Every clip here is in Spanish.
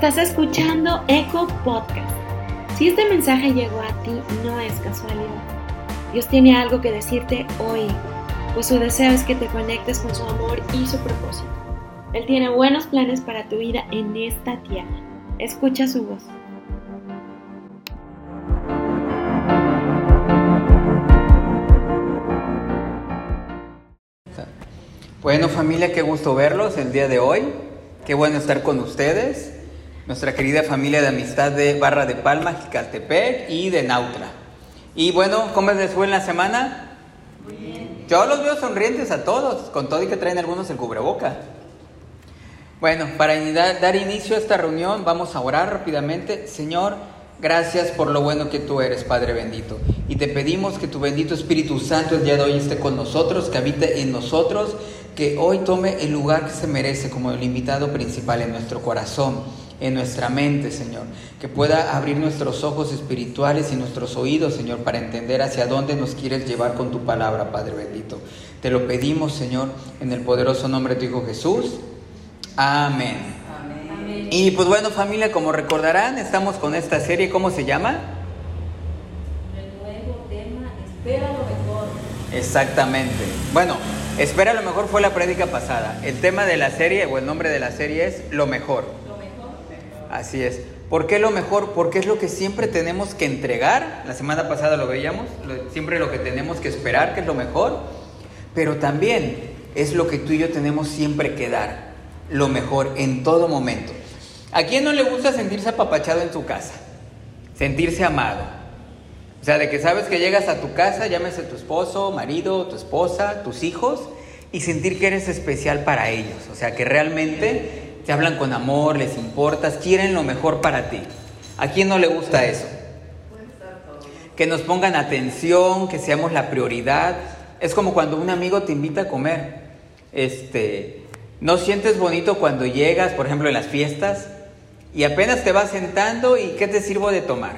Estás escuchando Eco Podcast. Si este mensaje llegó a ti, no es casualidad. Dios tiene algo que decirte hoy, pues su deseo es que te conectes con su amor y su propósito. Él tiene buenos planes para tu vida en esta tierra. Escucha su voz. Bueno familia, qué gusto verlos el día de hoy. Qué bueno estar con ustedes nuestra querida familia de amistad de Barra de Palma, Jicaltepec y de Nautra. Y bueno, ¿cómo les fue en la semana? Muy bien. Yo los veo sonrientes a todos, con todo y que traen algunos el cubreboca. Bueno, para dar inicio a esta reunión, vamos a orar rápidamente. Señor, gracias por lo bueno que tú eres, Padre bendito. Y te pedimos que tu bendito Espíritu Santo el día de hoy esté con nosotros, que habite en nosotros, que hoy tome el lugar que se merece como el invitado principal en nuestro corazón en nuestra mente, Señor. Que pueda abrir nuestros ojos espirituales y nuestros oídos, Señor, para entender hacia dónde nos quieres llevar con tu palabra, Padre bendito. Te lo pedimos, Señor, en el poderoso nombre de tu Hijo Jesús. Amén. Amén. Y pues bueno, familia, como recordarán, estamos con esta serie, ¿cómo se llama? El nuevo tema, espera lo mejor. Exactamente. Bueno, espera lo mejor fue la prédica pasada. El tema de la serie o el nombre de la serie es lo mejor. Así es. ¿Por qué lo mejor? Porque es lo que siempre tenemos que entregar. La semana pasada lo veíamos, siempre lo que tenemos que esperar, que es lo mejor. Pero también es lo que tú y yo tenemos siempre que dar, lo mejor en todo momento. ¿A quién no le gusta sentirse apapachado en su casa? Sentirse amado. O sea, de que sabes que llegas a tu casa, llámese tu esposo, marido, tu esposa, tus hijos, y sentir que eres especial para ellos. O sea, que realmente te hablan con amor, les importas, quieren lo mejor para ti. ¿A quién no le gusta eso? Que nos pongan atención, que seamos la prioridad. Es como cuando un amigo te invita a comer. Este, no sientes bonito cuando llegas, por ejemplo, en las fiestas y apenas te vas sentando y qué te sirvo de tomar.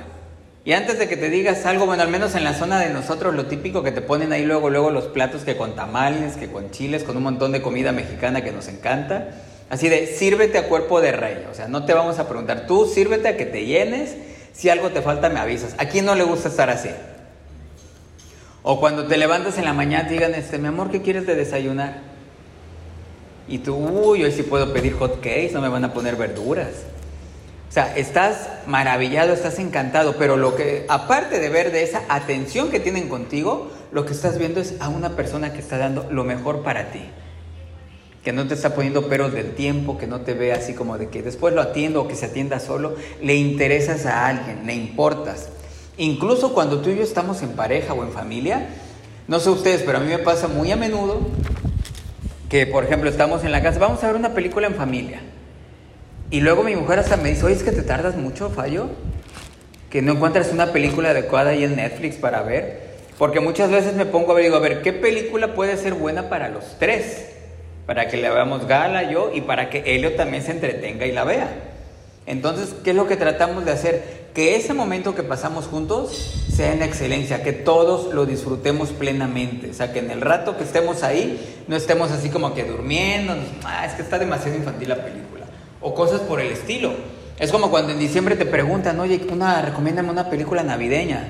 Y antes de que te digas algo, bueno, al menos en la zona de nosotros, lo típico que te ponen ahí luego, luego los platos que con tamales, que con chiles, con un montón de comida mexicana que nos encanta. Así de, sírvete a cuerpo de rey. O sea, no te vamos a preguntar, tú sírvete a que te llenes. Si algo te falta, me avisas. ¿A quién no le gusta estar así? O cuando te levantas en la mañana te digan, este, mi amor, ¿qué quieres de desayunar? Y tú, uy, hoy sí puedo pedir hot cakes, no me van a poner verduras. O sea, estás maravillado, estás encantado, pero lo que, aparte de ver de esa atención que tienen contigo, lo que estás viendo es a una persona que está dando lo mejor para ti que no te está poniendo peros del tiempo, que no te ve así como de que después lo atiendo o que se atienda solo, le interesas a alguien, le importas. Incluso cuando tú y yo estamos en pareja o en familia, no sé ustedes, pero a mí me pasa muy a menudo que, por ejemplo, estamos en la casa, vamos a ver una película en familia. Y luego mi mujer hasta me dice, oye, es que te tardas mucho, fallo, que no encuentras una película adecuada ahí en Netflix para ver. Porque muchas veces me pongo a ver, digo, a ver, ¿qué película puede ser buena para los tres? Para que le veamos Gala, yo, y para que Helio también se entretenga y la vea. Entonces, ¿qué es lo que tratamos de hacer? Que ese momento que pasamos juntos sea en excelencia, que todos lo disfrutemos plenamente. O sea, que en el rato que estemos ahí, no estemos así como que durmiendo, ah, es que está demasiado infantil la película. O cosas por el estilo. Es como cuando en diciembre te preguntan, oye, una, recomiéndame una película navideña.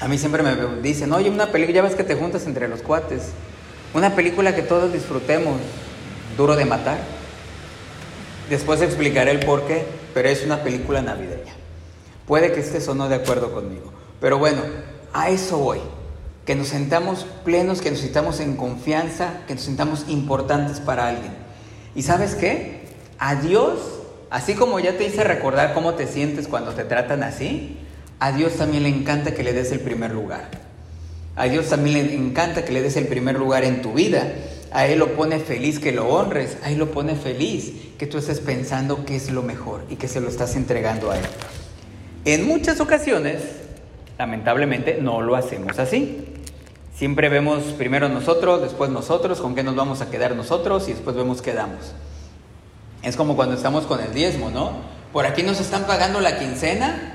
A mí siempre me dicen, oye, una película, ya ves que te juntas entre los cuates. Una película que todos disfrutemos, duro de matar. Después explicaré el por qué, pero es una película navideña. Puede que estés o no de acuerdo conmigo, pero bueno, a eso voy. Que nos sentamos plenos, que nos sintamos en confianza, que nos sintamos importantes para alguien. ¿Y sabes qué? A Dios, así como ya te hice recordar cómo te sientes cuando te tratan así, a Dios también le encanta que le des el primer lugar. A Dios también le encanta que le des el primer lugar en tu vida. A Él lo pone feliz que lo honres. A Él lo pone feliz que tú estés pensando que es lo mejor y que se lo estás entregando a Él. En muchas ocasiones, lamentablemente, no lo hacemos así. Siempre vemos primero nosotros, después nosotros, con qué nos vamos a quedar nosotros y después vemos qué damos. Es como cuando estamos con el diezmo, ¿no? Por aquí nos están pagando la quincena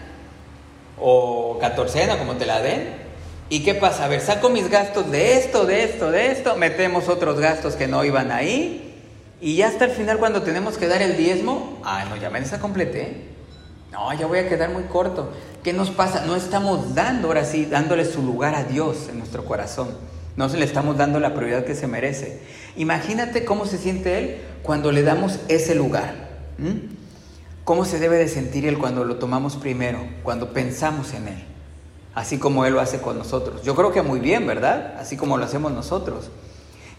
o catorcena, como te la den, ¿Y qué pasa? A ver, saco mis gastos de esto, de esto, de esto, metemos otros gastos que no iban ahí Y ya hasta el final cuando tenemos que dar el diezmo, ah, no, ya me completé. No, ya voy a quedar muy corto. ¿Qué nos pasa? No estamos dando, ahora sí, dándole su lugar a Dios en nuestro corazón. No se le estamos dando la prioridad que se merece. Imagínate cómo se siente Él cuando le damos ese lugar. ¿Cómo se debe de sentir Él cuando lo tomamos primero, cuando pensamos en Él? Así como Él lo hace con nosotros. Yo creo que muy bien, ¿verdad? Así como lo hacemos nosotros.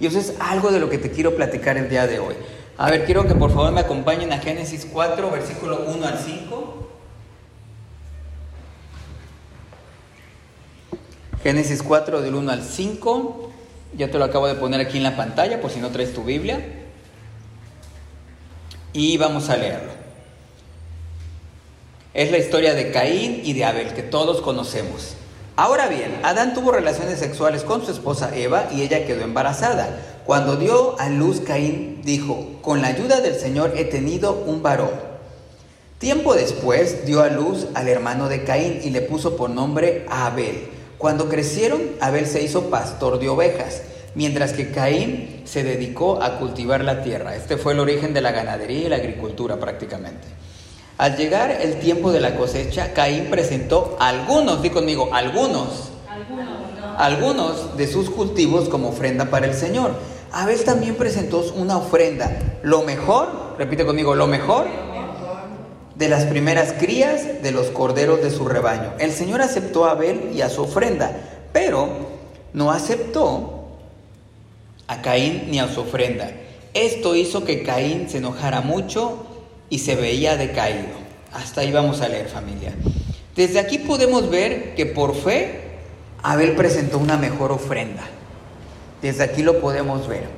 Y eso es algo de lo que te quiero platicar el día de hoy. A ver, quiero que por favor me acompañen a Génesis 4, versículo 1 al 5. Génesis 4 del 1 al 5. Ya te lo acabo de poner aquí en la pantalla por si no traes tu Biblia. Y vamos a leerlo. Es la historia de Caín y de Abel que todos conocemos. Ahora bien, Adán tuvo relaciones sexuales con su esposa Eva y ella quedó embarazada. Cuando dio a luz Caín dijo, con la ayuda del Señor he tenido un varón. Tiempo después dio a luz al hermano de Caín y le puso por nombre Abel. Cuando crecieron, Abel se hizo pastor de ovejas, mientras que Caín se dedicó a cultivar la tierra. Este fue el origen de la ganadería y la agricultura prácticamente. Al llegar el tiempo de la cosecha, Caín presentó algunos, di conmigo, algunos, algunos, de sus cultivos como ofrenda para el Señor. Abel también presentó una ofrenda, lo mejor, repite conmigo, lo mejor de las primeras crías de los corderos de su rebaño. El Señor aceptó a Abel y a su ofrenda, pero no aceptó a Caín ni a su ofrenda. Esto hizo que Caín se enojara mucho y se veía decaído. Hasta ahí vamos a leer familia. Desde aquí podemos ver que por fe Abel presentó una mejor ofrenda. Desde aquí lo podemos ver.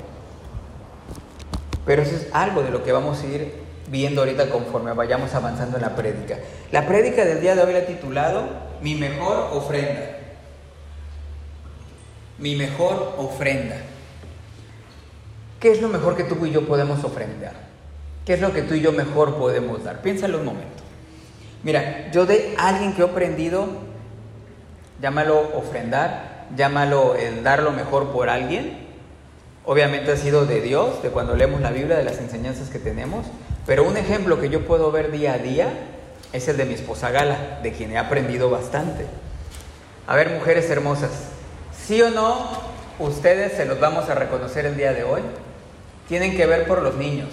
Pero eso es algo de lo que vamos a ir viendo ahorita conforme vayamos avanzando en la prédica. La prédica del día de hoy la titulado Mi mejor ofrenda. Mi mejor ofrenda. ¿Qué es lo mejor que tú y yo podemos ofrendar? ¿Qué es lo que tú y yo mejor podemos dar? Piénsalo un momento. Mira, yo de alguien que he aprendido, llámalo ofrendar, llámalo el dar lo mejor por alguien. Obviamente ha sido de Dios, de cuando leemos la Biblia, de las enseñanzas que tenemos. Pero un ejemplo que yo puedo ver día a día es el de mi esposa Gala, de quien he aprendido bastante. A ver, mujeres hermosas, ¿sí o no ustedes se los vamos a reconocer el día de hoy? Tienen que ver por los niños,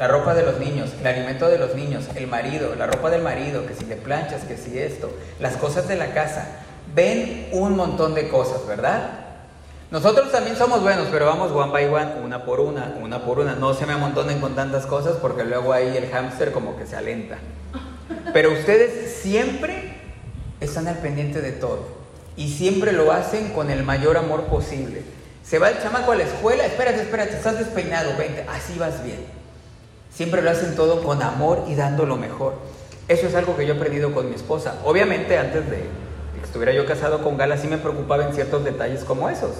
la ropa de los niños, el alimento de los niños, el marido, la ropa del marido, que si le planchas, que si esto, las cosas de la casa. Ven un montón de cosas, ¿verdad? Nosotros también somos buenos, pero vamos one by one, una por una, una por una. No se me amontonen con tantas cosas porque luego ahí el hámster como que se alenta. Pero ustedes siempre están al pendiente de todo y siempre lo hacen con el mayor amor posible. Se va el chamaco a la escuela, espérate, espérate, estás despeinado, vente, así vas bien. Siempre lo hacen todo con amor y dando lo mejor. Eso es algo que yo he aprendido con mi esposa. Obviamente antes de que estuviera yo casado con Gala sí me preocupaba en ciertos detalles como esos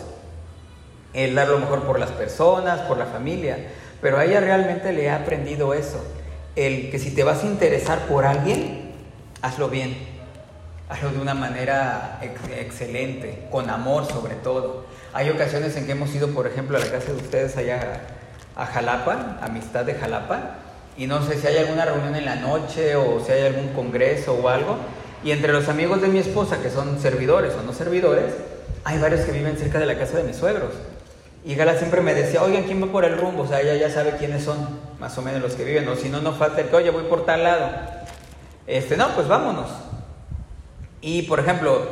el dar lo mejor por las personas, por la familia. Pero a ella realmente le ha aprendido eso. El que si te vas a interesar por alguien, hazlo bien. Hazlo de una manera excelente, con amor sobre todo. Hay ocasiones en que hemos ido, por ejemplo, a la casa de ustedes allá a Jalapa, Amistad de Jalapa, y no sé si hay alguna reunión en la noche o si hay algún congreso o algo. Y entre los amigos de mi esposa, que son servidores o no servidores, hay varios que viven cerca de la casa de mis suegros. Y Gala siempre me decía, oigan, ¿quién va por el rumbo? O sea, ella ya sabe quiénes son, más o menos los que viven. O si no, no falta el que, oye, voy por tal lado. Este, no, pues vámonos. Y, por ejemplo,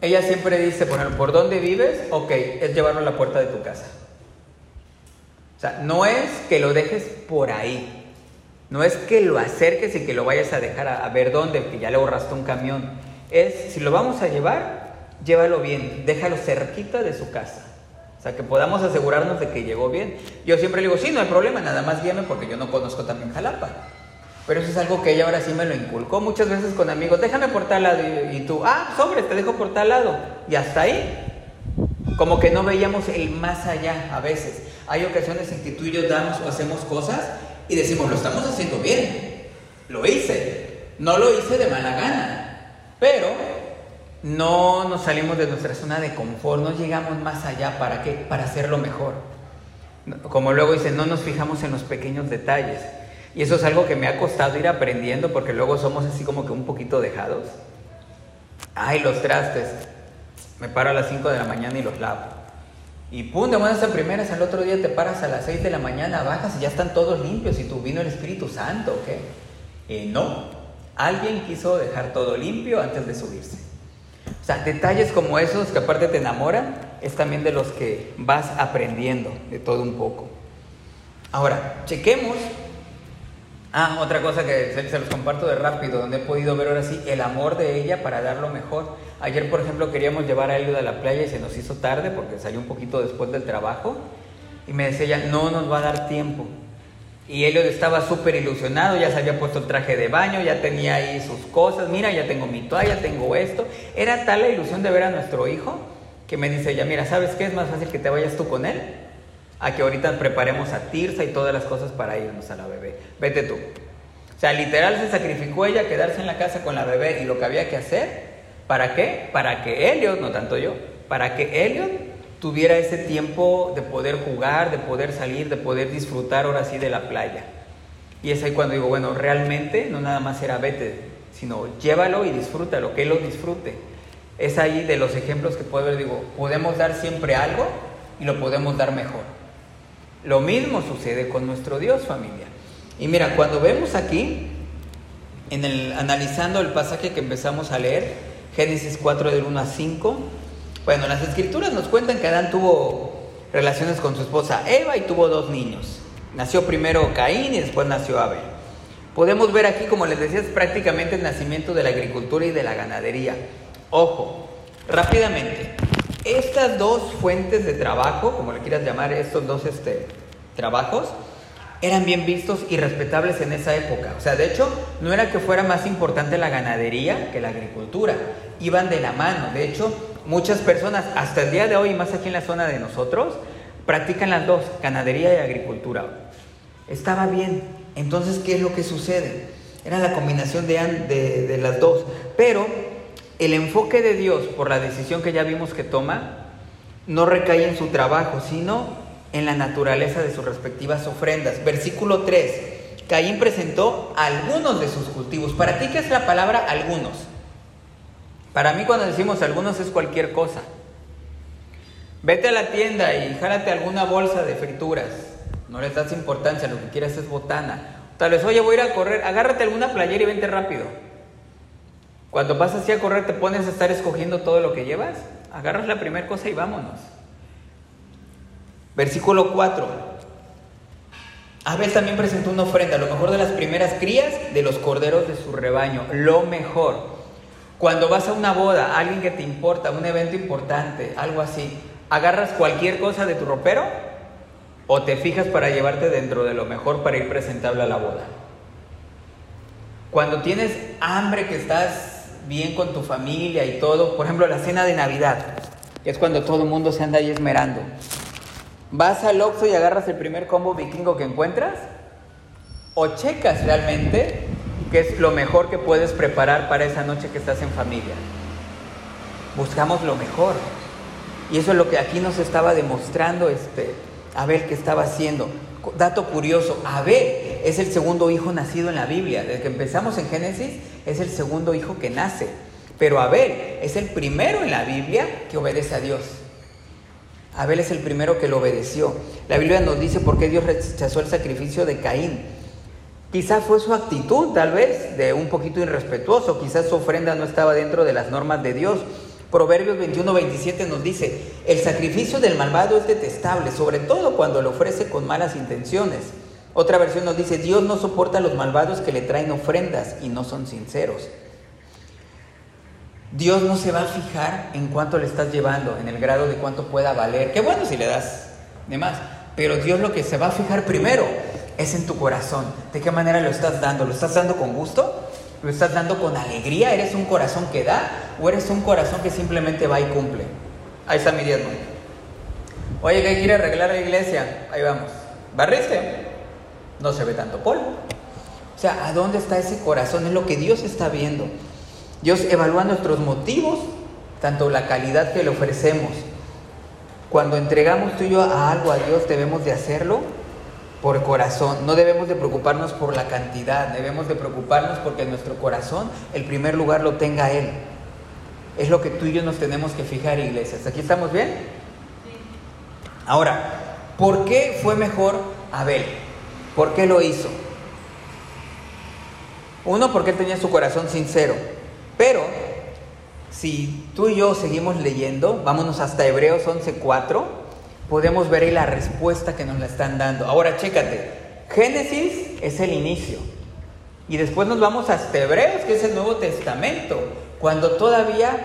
ella siempre dice, por, ¿por dónde vives? Ok, es llevarlo a la puerta de tu casa. O sea, no es que lo dejes por ahí. No es que lo acerques y que lo vayas a dejar a, ver dónde, que ya le borraste un camión. Es, si lo vamos a llevar, llévalo bien, déjalo cerquita de su casa. O sea, que podamos asegurarnos de que llegó bien. Yo siempre le digo, sí, no hay problema, nada más guíame porque yo no conozco también Jalapa. Pero eso es algo que ella ahora sí me lo inculcó muchas veces con amigos. Déjame por tal lado. Y, tú, ah, sobre, te dejo por tal lado. Y hasta ahí. Como que no veíamos el más allá a veces. Hay ocasiones en que tú y yo damos o hacemos cosas y decimos, lo estamos haciendo bien. Lo hice. No lo hice de mala gana. Pero no nos salimos de nuestra zona de confort, no llegamos más allá, ¿para qué? Para hacerlo mejor. Como luego dice, no nos fijamos en los pequeños detalles. Y eso es algo que me ha costado ir aprendiendo porque luego somos así como que un poquito dejados. Ay, los trastes. Me paro a las 5 de la mañana y los lavo. Y pum, de buenas a primeras, al otro día te paras a las 6 de la mañana, bajas y ya están todos limpios y tú vino el Espíritu Santo, ¿o qué? Eh, no, alguien quiso dejar todo limpio antes de subirse. O sea, detalles como esos que aparte te enamoran, es también de los que vas aprendiendo de todo un poco. Ahora, chequemos Ah, otra cosa que se, los comparto de rápido, donde he podido ver ahora sí el amor de ella para dar lo mejor. Ayer, por ejemplo, queríamos llevar a Elliot a la playa y se nos hizo tarde porque salió un poquito después del trabajo. Y me decía ella, no nos va a dar tiempo. Y Elliot estaba súper ilusionado, ya se había puesto el traje de baño, ya tenía ahí sus cosas, mira, ya tengo mi toalla, tengo esto. Era tal la ilusión de ver a nuestro hijo que me dice ella, mira, ¿sabes qué? Es más fácil que te vayas tú con él a que ahorita preparemos a Tirsa y todas las cosas para irnos a la bebé. Vete tú. O sea, literal se sacrificó ella quedarse en la casa con la bebé y lo que había que hacer. ¿Para qué? Para que Elliot, no tanto yo, para que Elliot tuviera ese tiempo de poder jugar, de poder salir, de poder disfrutar ahora sí de la playa. Y es ahí cuando digo, bueno, realmente no nada más era vete, sino llévalo y disfrútalo, que él lo disfrute. Es ahí de los ejemplos que puedo ver, digo, podemos dar siempre algo y lo podemos dar mejor. Lo mismo sucede con nuestro Dios, familia. Y mira, cuando vemos aquí, en el, analizando el pasaje que empezamos a leer, Génesis 4 del 1 a 5, bueno, las escrituras nos cuentan que Adán tuvo relaciones con su esposa Eva y tuvo dos niños. Nació primero Caín y después nació Abel. Podemos ver aquí, como les decía, es prácticamente el nacimiento de la agricultura y de la ganadería. Ojo, rápidamente, estas dos fuentes de trabajo, como le quieras llamar, estos dos este, trabajos, eran bien vistos y respetables en esa época. O sea, de hecho, no era que fuera más importante la ganadería que la agricultura. Iban de la mano. De hecho, muchas personas, hasta el día de hoy, más aquí en la zona de nosotros, practican las dos, ganadería y agricultura. Estaba bien. Entonces, ¿qué es lo que sucede? Era la combinación de, de, de las dos. Pero el enfoque de Dios por la decisión que ya vimos que toma no recae en su trabajo, sino en la naturaleza de sus respectivas ofrendas. Versículo 3. Caín presentó algunos de sus cultivos. ¿Para ti qué es la palabra algunos? Para mí cuando decimos algunos es cualquier cosa. Vete a la tienda y jálate alguna bolsa de frituras. No le das importancia, lo que quieras es botana. Tal vez, oye, voy a ir a correr, agárrate alguna playera y vente rápido. Cuando vas así a correr, te pones a estar escogiendo todo lo que llevas. Agarras la primera cosa y vámonos. Versículo 4. Abel también presentó una ofrenda, lo mejor de las primeras crías de los corderos de su rebaño, lo mejor. Cuando vas a una boda, alguien que te importa, un evento importante, algo así, ¿agarras cualquier cosa de tu ropero o te fijas para llevarte dentro de lo mejor para ir presentable a la boda? Cuando tienes hambre que estás bien con tu familia y todo, por ejemplo, la cena de Navidad, que es cuando todo el mundo se anda ahí esmerando. ¿Vas al Oxxo y agarras el primer combo vikingo que encuentras? ¿O checas realmente qué es lo mejor que puedes preparar para esa noche que estás en familia? Buscamos lo mejor. Y eso es lo que aquí nos estaba demostrando este Abel que estaba haciendo. Dato curioso, Abel es el segundo hijo nacido en la Biblia. Desde que empezamos en Génesis, es el segundo hijo que nace. Pero Abel es el primero en la Biblia que obedece a Dios. Abel es el primero que lo obedeció. La Biblia nos dice por qué Dios rechazó el sacrificio de Caín. Quizás fue su actitud, tal vez, de un poquito irrespetuoso. Quizás su ofrenda no estaba dentro de las normas de Dios. Proverbios 21, 27 nos dice, el sacrificio del malvado es detestable, sobre todo cuando lo ofrece con malas intenciones. Otra versión nos dice, Dios no soporta a los malvados que le traen ofrendas y no son sinceros. Dios no se va a fijar en cuánto le estás llevando, en el grado de cuánto pueda valer. Qué bueno si le das de más. Pero Dios lo que se va a fijar primero es en tu corazón. ¿De qué manera lo estás dando? ¿Lo estás dando con gusto? ¿Lo estás dando con alegría? ¿Eres un corazón que da? ¿O eres un corazón que simplemente va y cumple? Ahí está mi diezmo. Oye, que hay que ir a arreglar la iglesia. Ahí vamos. ¿Barriste? No se ve tanto polvo. O sea, ¿a dónde está ese corazón? Es lo que Dios está viendo. Dios evalúa nuestros motivos, tanto la calidad que le ofrecemos. Cuando entregamos tú y yo a algo a Dios, debemos de hacerlo por corazón. No debemos de preocuparnos por la cantidad, debemos de preocuparnos porque nuestro corazón el primer lugar lo tenga Él. Es lo que tú y yo nos tenemos que fijar, iglesias. ¿Aquí estamos bien? Ahora, ¿por qué fue mejor Abel? ¿Por qué lo hizo? Uno, porque él tenía su corazón sincero. Pero, si tú y yo seguimos leyendo, vámonos hasta Hebreos 11.4, podemos ver ahí la respuesta que nos la están dando. Ahora, chécate. Génesis es el inicio. Y después nos vamos hasta Hebreos, que es el Nuevo Testamento. Cuando todavía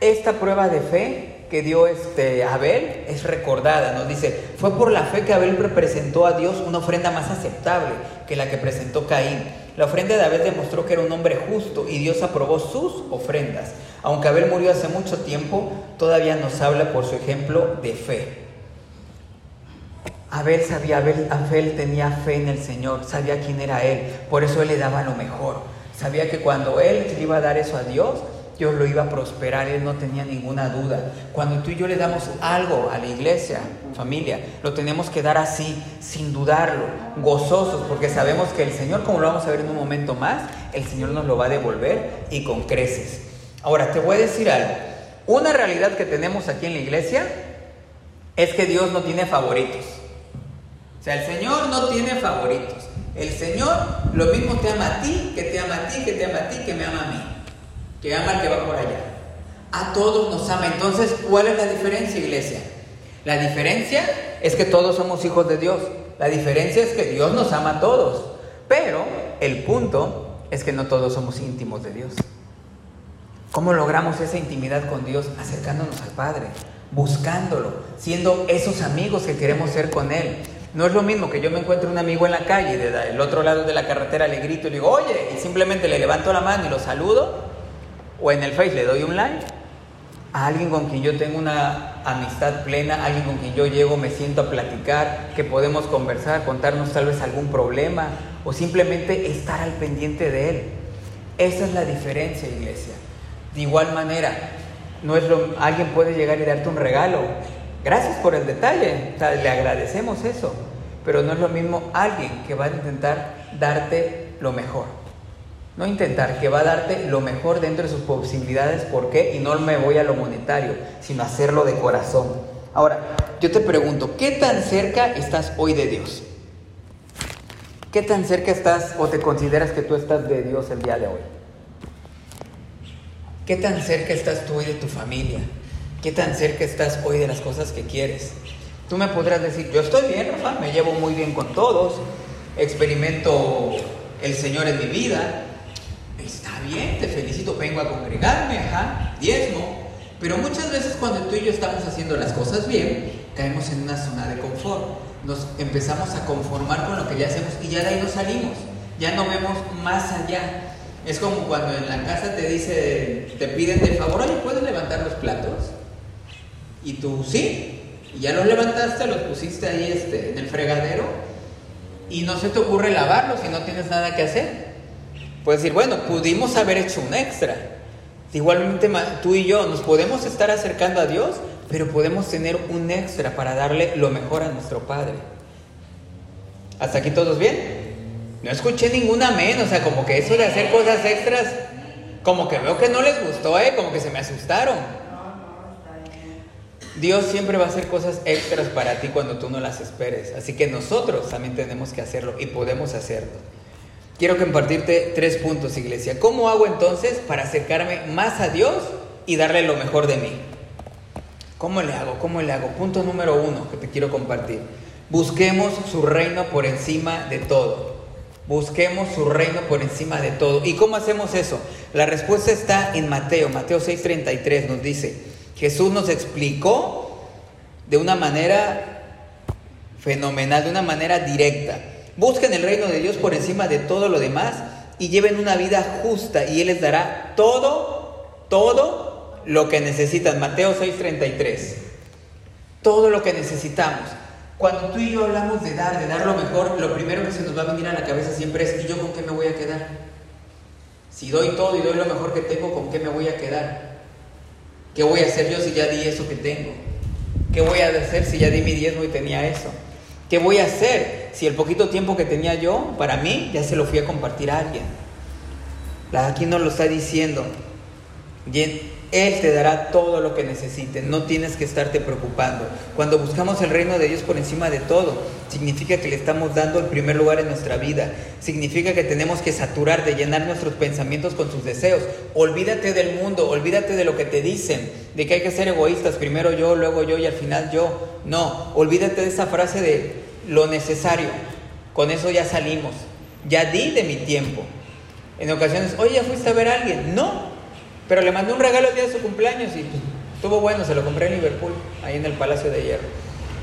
esta prueba de fe que dio este Abel es recordada. Nos dice, fue por la fe que Abel representó a Dios una ofrenda más aceptable que la que presentó Caín. La ofrenda de Abel demostró que era un hombre justo y Dios aprobó sus ofrendas. Aunque Abel murió hace mucho tiempo, todavía nos habla por su ejemplo de fe. Abel sabía, Abel, Abel tenía fe en el Señor, sabía quién era Él, por eso Él le daba lo mejor. Sabía que cuando Él le iba a dar eso a Dios, Dios lo iba a prosperar, él no tenía ninguna duda. Cuando tú y yo le damos algo a la iglesia, familia, lo tenemos que dar así, sin dudarlo, gozosos, porque sabemos que el Señor, como lo vamos a ver en un momento más, el Señor nos lo va a devolver y con creces. Ahora, te voy a decir algo. Una realidad que tenemos aquí en la iglesia es que Dios no tiene favoritos. O sea, el Señor no tiene favoritos. El Señor lo mismo te ama a ti, que te ama a ti, que te ama a ti, que me ama a mí que ama al que va por allá. A todos nos ama. Entonces, ¿cuál es la diferencia, iglesia? La diferencia es que todos somos hijos de Dios. La diferencia es que Dios nos ama a todos. Pero el punto es que no todos somos íntimos de Dios. ¿Cómo logramos esa intimidad con Dios? Acercándonos al Padre, buscándolo, siendo esos amigos que queremos ser con Él. No es lo mismo que yo me encuentre un amigo en la calle, del otro lado de la carretera le grito y le digo, oye, y simplemente le levanto la mano y lo saludo, o en el Face le doy un like a alguien con quien yo tengo una amistad plena, alguien con quien yo llego, me siento a platicar, que podemos conversar, contarnos tal vez algún problema o simplemente estar al pendiente de él. Esa es la diferencia, iglesia. De igual manera, no es lo, alguien puede llegar y darte un regalo. Gracias por el detalle, le agradecemos eso, pero no es lo mismo alguien que va a intentar darte lo mejor. No intentar, que va a darte lo mejor dentro de sus posibilidades. ¿Por qué? Y no me voy a lo monetario, sino hacerlo de corazón. Ahora, yo te pregunto, ¿qué tan cerca estás hoy de Dios? ¿Qué tan cerca estás o te consideras que tú estás de Dios el día de hoy? ¿Qué tan cerca estás tú hoy de tu familia? ¿Qué tan cerca estás hoy de las cosas que quieres? Tú me podrás decir, yo estoy bien, Rafa, me llevo muy bien con todos, experimento el Señor en mi vida, bien, te felicito, vengo a congregarme, ajá, diezmo. Pero muchas veces cuando tú y yo estamos haciendo las cosas bien, caemos en una zona de confort. Nos empezamos a conformar con lo que ya hacemos y ya de ahí no salimos. Ya no vemos más allá. Es como cuando en la casa te dice, te piden de favor, oye, ¿puedes levantar los platos? Y tú, sí, y ya los levantaste, los pusiste ahí este, en el fregadero y no se te ocurre lavarlos si no tienes nada que hacer. Puedes decir, bueno, pudimos haber hecho un extra. Igualmente tú y yo nos podemos estar acercando a Dios, pero podemos tener un extra para darle lo mejor a nuestro Padre. ¿Hasta aquí todos bien? No escuché ninguna menos, o sea, como que eso de hacer cosas extras, como que veo que no les gustó, ¿eh? Como que se me asustaron. Dios siempre va a hacer cosas extras para ti cuando tú no las esperes. Así que nosotros también tenemos que hacerlo y podemos hacerlo. Quiero compartirte tres puntos, iglesia. ¿Cómo hago entonces para acercarme más a Dios y darle lo mejor de mí? ¿Cómo le hago? ¿Cómo le hago? Punto número uno que te quiero compartir. Busquemos su reino por encima de todo. Busquemos su reino por encima de todo. ¿Y cómo hacemos eso? La respuesta está en Mateo. Mateo 6:33 nos dice, Jesús nos explicó de una manera fenomenal, de una manera directa. Busquen el reino de Dios por encima de todo lo demás y lleven una vida justa y Él les dará todo, todo lo que necesitan. Mateo 6:33. Todo lo que necesitamos. Cuando tú y yo hablamos de dar, de dar lo mejor, lo primero que se nos va a venir a la cabeza siempre es, ¿y yo con qué me voy a quedar? Si doy todo y doy lo mejor que tengo, ¿con qué me voy a quedar? ¿Qué voy a hacer yo si ya di eso que tengo? ¿Qué voy a hacer si ya di mi diezmo y tenía eso? ¿Qué voy a hacer si el poquito tiempo que tenía yo, para mí, ya se lo fui a compartir a alguien? Aquí nos lo está diciendo. Él te dará todo lo que necesites, no tienes que estarte preocupando. Cuando buscamos el reino de Dios por encima de todo, significa que le estamos dando el primer lugar en nuestra vida. Significa que tenemos que saturar, de llenar nuestros pensamientos con sus deseos. Olvídate del mundo, olvídate de lo que te dicen, de que hay que ser egoístas, primero yo, luego yo y al final yo. No, olvídate de esa frase de lo necesario. Con eso ya salimos. Ya di de mi tiempo. En ocasiones, oye, ¿ya fuiste a ver a alguien? No, pero le mandé un regalo el día de su cumpleaños y pues, estuvo bueno, se lo compré en Liverpool, ahí en el Palacio de Hierro.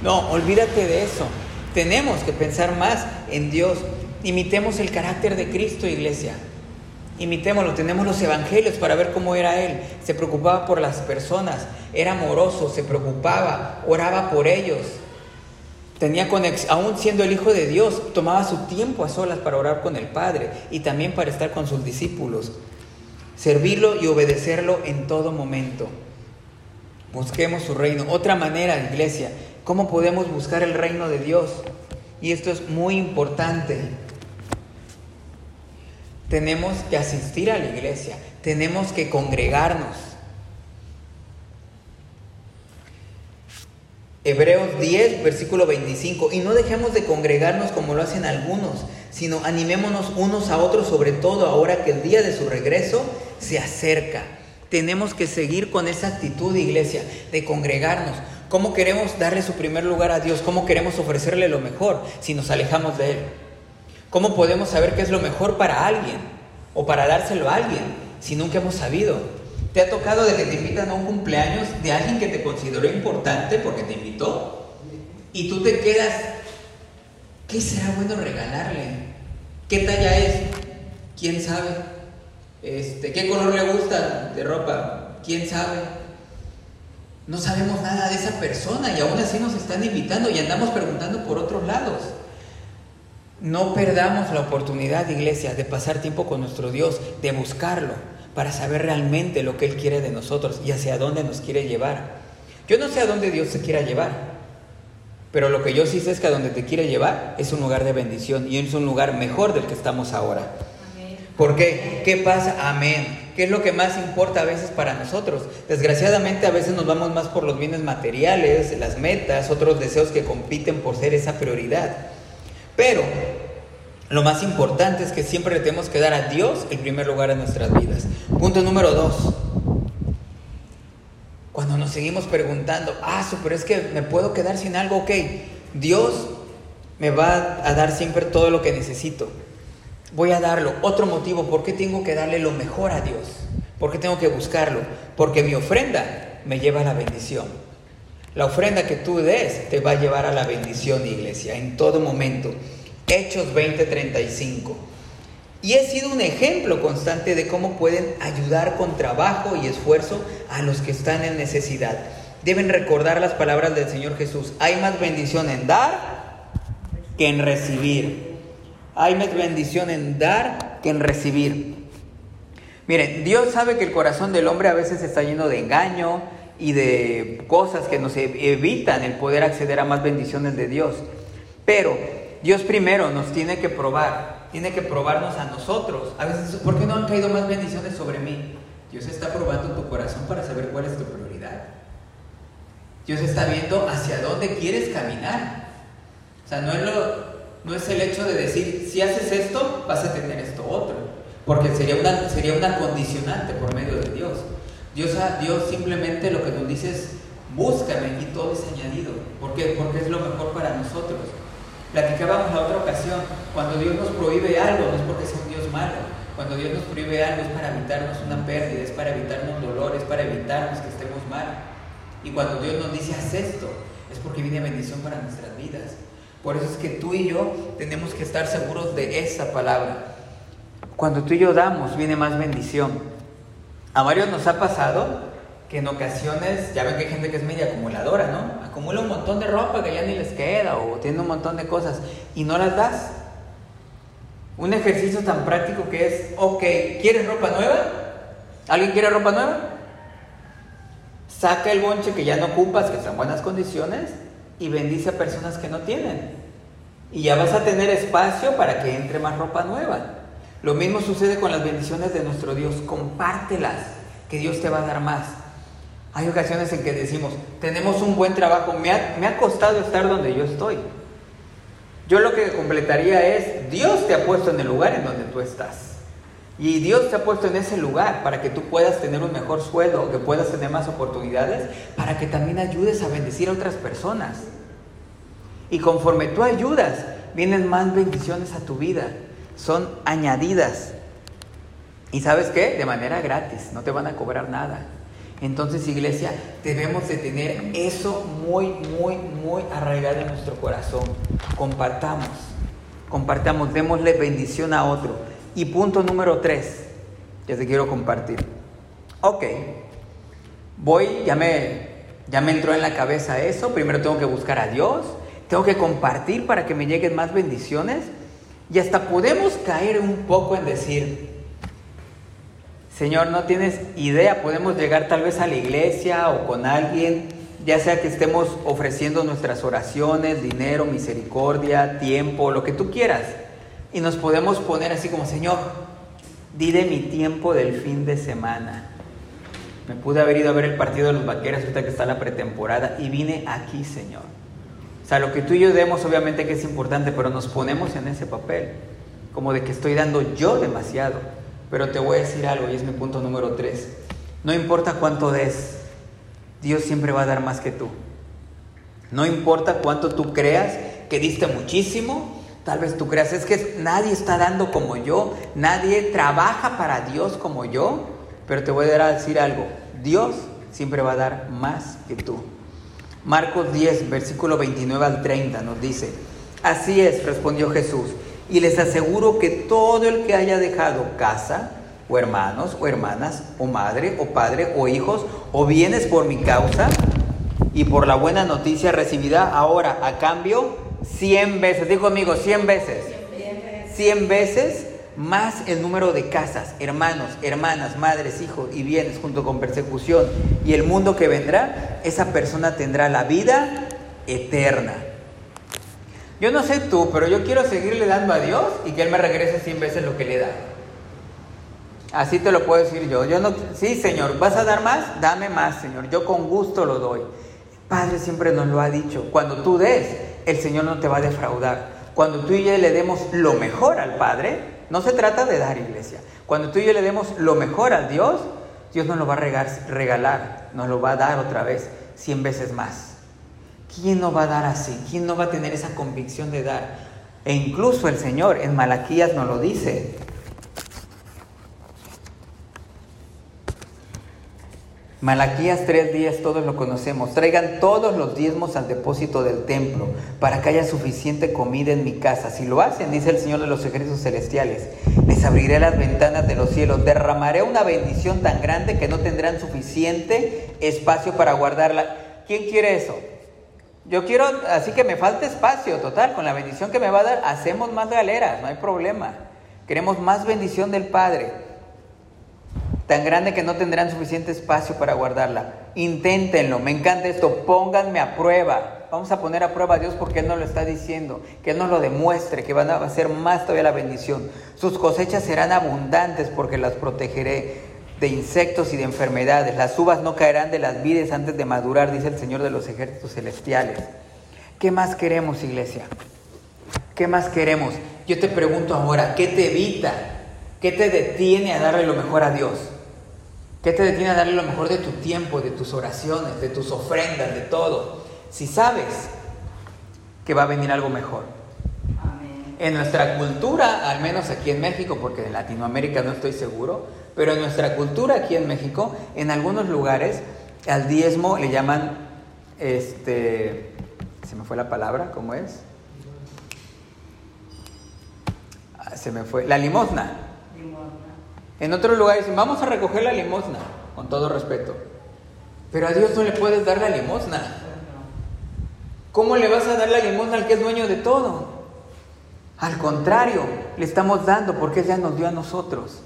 No, olvídate de eso. Tenemos que pensar más en Dios. Imitemos el carácter de Cristo, iglesia. Imitémoslo, tenemos los evangelios para ver cómo era Él. Se preocupaba por las personas, era amoroso, se preocupaba, oraba por ellos. Tenía conexión, aún siendo el Hijo de Dios, tomaba su tiempo a solas para orar con el Padre y también para estar con sus discípulos servirlo y obedecerlo en todo momento. Busquemos su reino. Otra manera, iglesia, ¿cómo podemos buscar el reino de Dios? Y esto es muy importante. Tenemos que asistir a la iglesia, tenemos que congregarnos. Hebreos 10, versículo 25. Y no dejemos de congregarnos como lo hacen algunos, sino animémonos unos a otros, sobre todo ahora que el día de su regreso se acerca. Tenemos que seguir con esa actitud, iglesia, de congregarnos. ¿Cómo queremos darle su primer lugar a Dios? ¿Cómo queremos ofrecerle lo mejor si nos alejamos de Él? ¿Cómo podemos saber qué es lo mejor para alguien o para dárselo a alguien si nunca hemos sabido? ¿Te ha tocado de que te invitan a un cumpleaños de alguien que te consideró importante porque te invitó? Y tú te quedas, ¿qué será bueno regalarle? ¿Qué talla es? ¿Quién sabe? Este, ¿Qué color le gusta de ropa? ¿Quién sabe? No sabemos nada de esa persona y aún así nos están invitando y andamos preguntando por otros lados. No perdamos la oportunidad, iglesia, de pasar tiempo con nuestro Dios, de buscarlo para saber realmente lo que Él quiere de nosotros y hacia dónde nos quiere llevar. Yo no sé a dónde Dios te quiera llevar, pero lo que yo sí sé es que a donde te quiere llevar es un lugar de bendición y es un lugar mejor del que estamos ahora. ¿Por qué? ¿Qué pasa? Amén. ¿Qué es lo que más importa a veces para nosotros? Desgraciadamente a veces nos vamos más por los bienes materiales, las metas, otros deseos que compiten por ser esa prioridad. Pero lo más importante es que siempre le tenemos que dar a Dios el primer lugar en nuestras vidas. Punto número dos. Cuando nos seguimos preguntando, ah, pero es que me puedo quedar sin algo, ok. Dios me va a dar siempre todo lo que necesito. Voy a darlo. Otro motivo, ¿por qué tengo que darle lo mejor a Dios? ¿Por qué tengo que buscarlo? Porque mi ofrenda me lleva a la bendición. La ofrenda que tú des te va a llevar a la bendición, iglesia, en todo momento. Hechos 20:35. Y he sido un ejemplo constante de cómo pueden ayudar con trabajo y esfuerzo a los que están en necesidad. Deben recordar las palabras del Señor Jesús. Hay más bendición en dar que en recibir. Hay más bendición en dar que en recibir. Miren, Dios sabe que el corazón del hombre a veces está lleno de engaño y de cosas que nos evitan el poder acceder a más bendiciones de Dios. Pero Dios primero nos tiene que probar, tiene que probarnos a nosotros. A veces, ¿por qué no han caído más bendiciones sobre mí? Dios está probando tu corazón para saber cuál es tu prioridad. Dios está viendo hacia dónde quieres caminar. O sea, no es, el hecho de decir, si haces esto, vas a tener esto otro. Porque sería una, sería condicionante por medio de Dios. Dios, Dios simplemente lo que nos dice es, búscame y todo es añadido. ¿Por qué? Porque es lo mejor para nosotros. Platicábamos la otra ocasión, cuando Dios nos prohíbe algo, no es porque sea un Dios malo. Cuando Dios nos prohíbe algo es para evitarnos una pérdida, es para evitarnos dolor, es para evitarnos que estemos mal. Y cuando Dios nos dice haz esto, es porque viene bendición para nuestras vidas. Por eso es que tú y yo tenemos que estar seguros de esa palabra. Cuando tú y yo damos, viene más bendición. A varios nos ha pasado que en ocasiones, ya ven que hay gente que es media acumuladora, ¿no? Acumula un montón de ropa que ya ni les queda o tiene un montón de cosas y no las das. Un ejercicio tan práctico que es, ok, ¿quieres ropa nueva? ¿Alguien quiere ropa nueva? Saca el bonche que ya no ocupas, que está en buenas condiciones, y bendice a personas que no tienen. Y ya vas a tener espacio para que entre más ropa nueva. Lo mismo sucede con las bendiciones de nuestro Dios. Compártelas, que Dios te va a dar más. Hay ocasiones en que decimos, tenemos un buen trabajo, me ha, me ha costado estar donde yo estoy. Yo lo que completaría es, Dios te ha puesto en el lugar en donde tú estás. Y Dios te ha puesto en ese lugar para que tú puedas tener un mejor sueldo, que puedas tener más oportunidades, para que también ayudes a bendecir a otras personas. Y conforme tú ayudas, vienen más bendiciones a tu vida. Son añadidas. ¿Y sabes qué? De manera gratis, no te van a cobrar nada. Entonces, iglesia, debemos de tener eso muy, muy, muy arraigado en nuestro corazón. Compartamos, compartamos, démosle bendición a otro. Y punto número tres, que te quiero compartir. Ok, voy, ya me, ya me entró en la cabeza eso, primero tengo que buscar a Dios, tengo que compartir para que me lleguen más bendiciones y hasta podemos caer un poco en decir, Señor, no tienes idea, podemos llegar tal vez a la iglesia o con alguien, ya sea que estemos ofreciendo nuestras oraciones, dinero, misericordia, tiempo, lo que tú quieras y nos podemos poner así como, Señor, di de mi tiempo del fin de semana. Me pude haber ido a ver el partido de los vaqueros ahorita que está la pretemporada y vine aquí, Señor. O sea, lo que tú y yo demos obviamente que es importante, pero nos ponemos en ese papel, como de que estoy dando yo demasiado. Pero te voy a decir algo y es mi punto número tres. No importa cuánto des, Dios siempre va a dar más que tú. No importa cuánto tú creas que diste muchísimo, Tal vez tú creas, es que nadie está dando como yo, nadie trabaja para Dios como yo, pero te voy a decir algo, Dios siempre va a dar más que tú. Marcos 10, versículo 29 al 30 nos dice, así es, respondió Jesús, y les aseguro que todo el que haya dejado casa, o hermanos, o hermanas, o madre, o padre, o hijos, o bienes por mi causa, y por la buena noticia recibida ahora a cambio 100 veces, dijo conmigo, 100 veces. 100 veces más el número de casas, hermanos, hermanas, madres, hijos y bienes junto con persecución y el mundo que vendrá, esa persona tendrá la vida eterna. Yo no sé tú, pero yo quiero seguirle dando a Dios y que Él me regrese 100 veces lo que le da. Así te lo puedo decir yo. Yo no, sí, Señor, ¿vas a dar más? Dame más, Señor. Yo con gusto lo doy. Padre siempre nos lo ha dicho. Cuando tú des, el Señor no te va a defraudar. Cuando tú y yo le demos lo mejor al Padre, no se trata de dar iglesia. Cuando tú y yo le demos lo mejor al Dios, Dios nos lo va a regalar, nos lo va a dar otra vez, cien veces más. ¿Quién no va a dar así? ¿Quién no va a tener esa convicción de dar? E incluso el Señor en Malaquías nos lo dice. Malaquías tres días todos lo conocemos. Traigan todos los diezmos al depósito del templo para que haya suficiente comida en mi casa. Si lo hacen, dice el Señor de los ejércitos celestiales, les abriré las ventanas de los cielos, derramaré una bendición tan grande que no tendrán suficiente espacio para guardarla. ¿Quién quiere eso? Yo quiero, así que me falta espacio, total, con la bendición que me va a dar, hacemos más galeras, no hay problema. Queremos más bendición del Padre tan grande que no tendrán suficiente espacio para guardarla. Inténtenlo, me encanta esto, pónganme a prueba. Vamos a poner a prueba a Dios porque Él nos lo está diciendo, que Él nos lo demuestre, que van a hacer más todavía la bendición. Sus cosechas serán abundantes porque las protegeré de insectos y de enfermedades. Las uvas no caerán de las vides antes de madurar, dice el Señor de los ejércitos celestiales. ¿Qué más queremos, iglesia? ¿Qué más queremos? Yo te pregunto ahora, ¿qué te evita? ¿Qué te detiene a darle lo mejor a Dios? ¿Qué te detiene a darle lo mejor de tu tiempo, de tus oraciones, de tus ofrendas, de todo? Si sabes que va a venir algo mejor. En nuestra cultura, al menos aquí en México, porque en Latinoamérica no estoy seguro, pero en nuestra cultura aquí en México, en algunos lugares, al diezmo le llaman, este, se me fue la palabra, ¿cómo es? Ah, se me fue, la limosna. En otros lugares dicen, vamos a recoger la limosna, con todo respeto. Pero a Dios no le puedes dar la limosna. ¿Cómo le vas a dar la limosna al que es dueño de todo? Al contrario, le estamos dando porque ya nos dio a nosotros.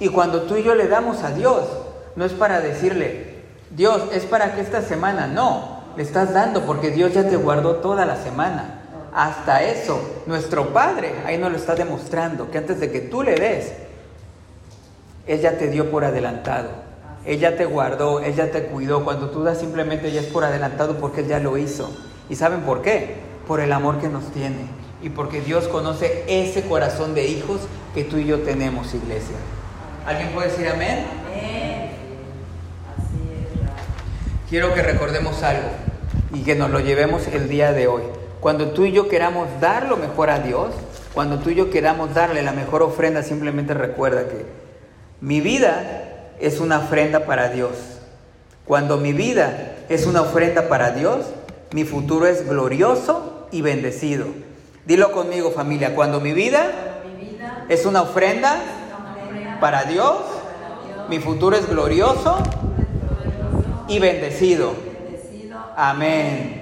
Y cuando tú y yo le damos a Dios, no es para decirle, Dios, es para que esta semana, no, le estás dando porque Dios ya te guardó toda la semana. Hasta eso, nuestro Padre ahí nos lo está demostrando, que antes de que tú le des, Él ya te dio por adelantado. Él ya te guardó, Él ya te cuidó. Cuando tú das simplemente ya es por adelantado porque Él ya lo hizo. ¿Y saben por qué? Por el amor que nos tiene. Y porque Dios conoce ese corazón de hijos que tú y yo tenemos, iglesia. ¿Alguien puede decir amén? Quiero que recordemos algo y que nos lo llevemos el día de hoy. Cuando tú y yo queramos dar lo mejor a Dios, cuando tú y yo queramos darle la mejor ofrenda, simplemente recuerda que mi vida es una ofrenda para Dios. Cuando mi vida es una ofrenda para Dios, mi futuro es glorioso y bendecido. Dilo conmigo familia, cuando mi vida es una ofrenda para Dios, mi futuro es glorioso y bendecido. Amén.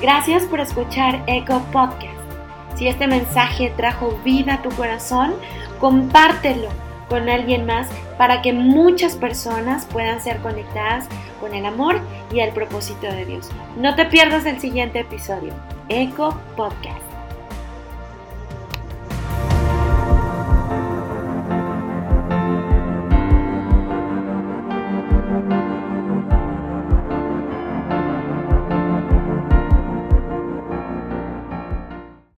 Gracias por escuchar Eco Podcast. Si este mensaje trajo vida a tu corazón, compártelo con alguien más para que muchas personas puedan ser conectadas con el amor y el propósito de Dios. No te pierdas el siguiente episodio. Eco Podcast.